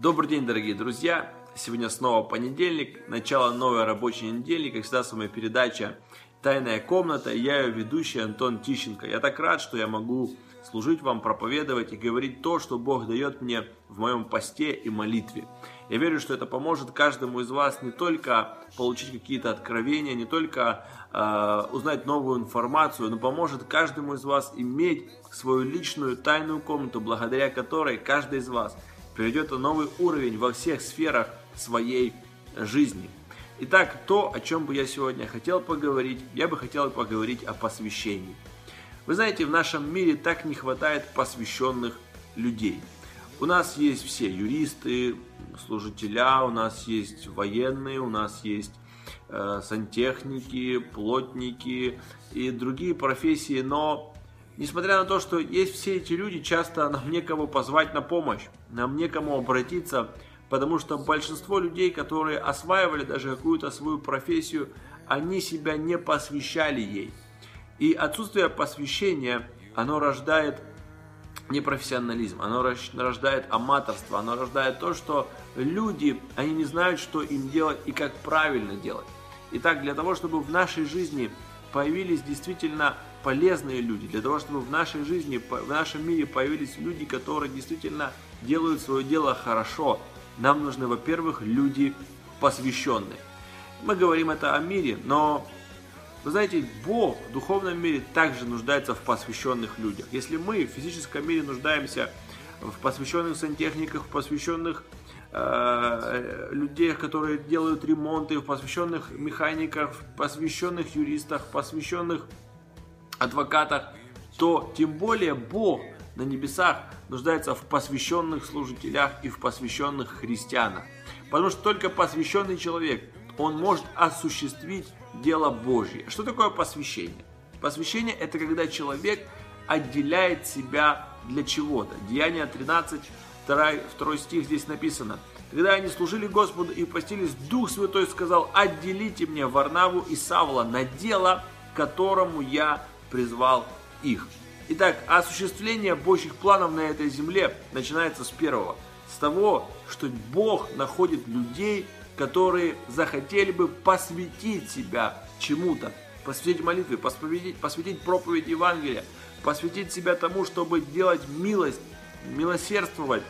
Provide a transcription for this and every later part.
Добрый день, дорогие друзья! Сегодня снова понедельник, начало новой рабочей недели. Как всегда, с вами передача «Тайная комната». Я ее ведущий Антон Тищенко. Я так рад, что я могу служить вам, проповедовать и говорить то, что Бог дает мне в моем посте и молитве. Я верю, что это поможет каждому из вас не только получить какие-то откровения, не только э, узнать новую информацию, но поможет каждому из вас иметь свою личную тайную комнату, благодаря которой каждый из вас – приведет на новый уровень во всех сферах своей жизни. Итак, то, о чем бы я сегодня хотел поговорить, я бы хотел поговорить о посвящении. Вы знаете, в нашем мире так не хватает посвященных людей. У нас есть все юристы, служителя, у нас есть военные, у нас есть э, сантехники, плотники и другие профессии, но Несмотря на то, что есть все эти люди, часто нам некого позвать на помощь, нам некому обратиться, потому что большинство людей, которые осваивали даже какую-то свою профессию, они себя не посвящали ей. И отсутствие посвящения, оно рождает непрофессионализм, оно рождает аматорство, оно рождает то, что люди, они не знают, что им делать и как правильно делать. Итак, для того, чтобы в нашей жизни появились действительно полезные люди, для того, чтобы в нашей жизни, в нашем мире появились люди, которые действительно делают свое дело хорошо, нам нужны, во-первых, люди посвященные. Мы говорим это о мире, но вы знаете, Бог в духовном мире также нуждается в посвященных людях. Если мы в физическом мире нуждаемся в посвященных сантехниках, в посвященных людей, которые делают ремонты, посвященных механиках, посвященных юристах, посвященных адвокатах, то тем более Бог на небесах нуждается в посвященных служителях и в посвященных христианах. Потому что только посвященный человек, он может осуществить дело Божье. Что такое посвящение? Посвящение – это когда человек отделяет себя для чего-то. Деяние 13, 2, 2 стих здесь написано. Когда они служили Господу и постились, Дух Святой сказал, отделите мне Варнаву и Савла на дело, которому я призвал их. Итак, осуществление Божьих планов на этой земле начинается с первого. С того, что Бог находит людей, которые захотели бы посвятить себя чему-то. Посвятить молитве, посвятить, посвятить проповедь Евангелия, посвятить себя тому, чтобы делать милость, милосердствовать,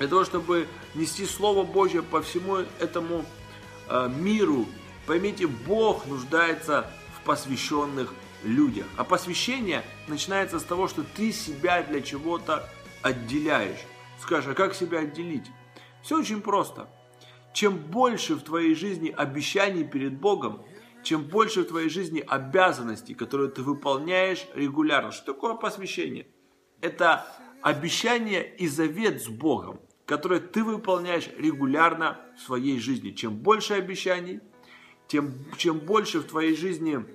для того, чтобы нести Слово Божье по всему этому э, миру. Поймите, Бог нуждается в посвященных людях. А посвящение начинается с того, что ты себя для чего-то отделяешь. Скажешь, а как себя отделить? Все очень просто. Чем больше в твоей жизни обещаний перед Богом, чем больше в твоей жизни обязанностей, которые ты выполняешь регулярно. Что такое посвящение? Это обещание и завет с Богом, которые ты выполняешь регулярно в своей жизни. Чем больше обещаний, тем чем больше в твоей жизни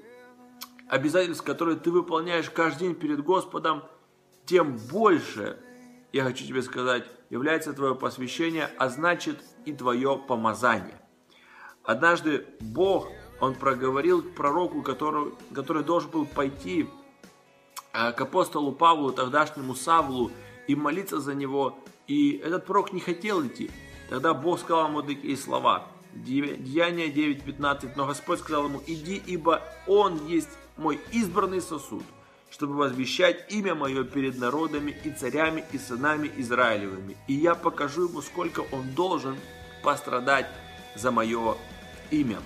обязательств, которые ты выполняешь каждый день перед Господом, тем больше, я хочу тебе сказать, является твое посвящение, а значит и твое помазание. Однажды Бог, Он проговорил к пророку, который, который должен был пойти э, к апостолу Павлу, тогдашнему Савлу, и молиться за него. И этот пророк не хотел идти. Тогда Бог сказал ему такие слова. Деяние 9.15. Но Господь сказал ему, иди, ибо Он есть мой избранный сосуд, чтобы возвещать имя мое перед народами и царями и сынами Израилевыми. И я покажу ему, сколько он должен пострадать за мое имя.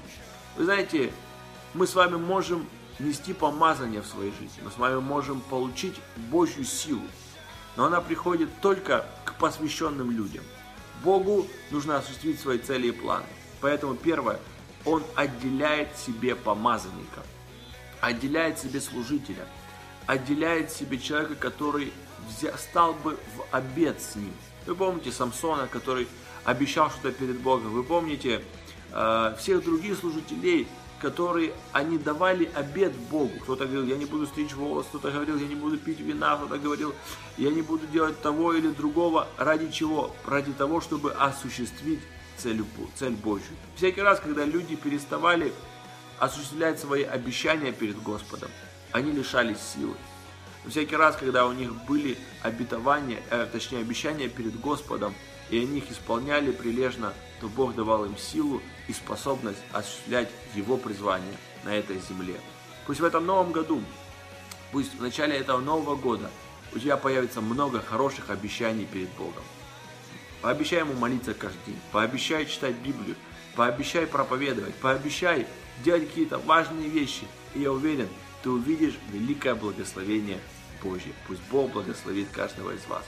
Вы знаете, мы с вами можем нести помазание в своей жизни, мы с вами можем получить Божью силу, но она приходит только к посвященным людям. Богу нужно осуществить свои цели и планы. Поэтому первое, Он отделяет себе помазанника – отделяет себе служителя, отделяет себе человека, который стал бы в обед с ним. Вы помните Самсона, который обещал что-то перед Богом. Вы помните э, всех других служителей, которые они давали обед Богу. Кто-то говорил, я не буду стричь волос, кто-то говорил, я не буду пить вина, кто-то говорил, я не буду делать того или другого. Ради чего? Ради того, чтобы осуществить цель, цель Божью. Всякий раз, когда люди переставали осуществлять свои обещания перед Господом, они лишались силы. Всякий раз, когда у них были обетования, э, точнее обещания перед Господом, и они их исполняли прилежно, то Бог давал им силу и способность осуществлять Его призвание на этой земле. Пусть в этом новом году, пусть в начале этого нового года у тебя появится много хороших обещаний перед Богом. Пообещай Ему молиться каждый день, пообещай читать Библию, пообещай проповедовать, пообещай делать какие-то важные вещи. И я уверен, ты увидишь великое благословение Божье. Пусть Бог благословит каждого из вас.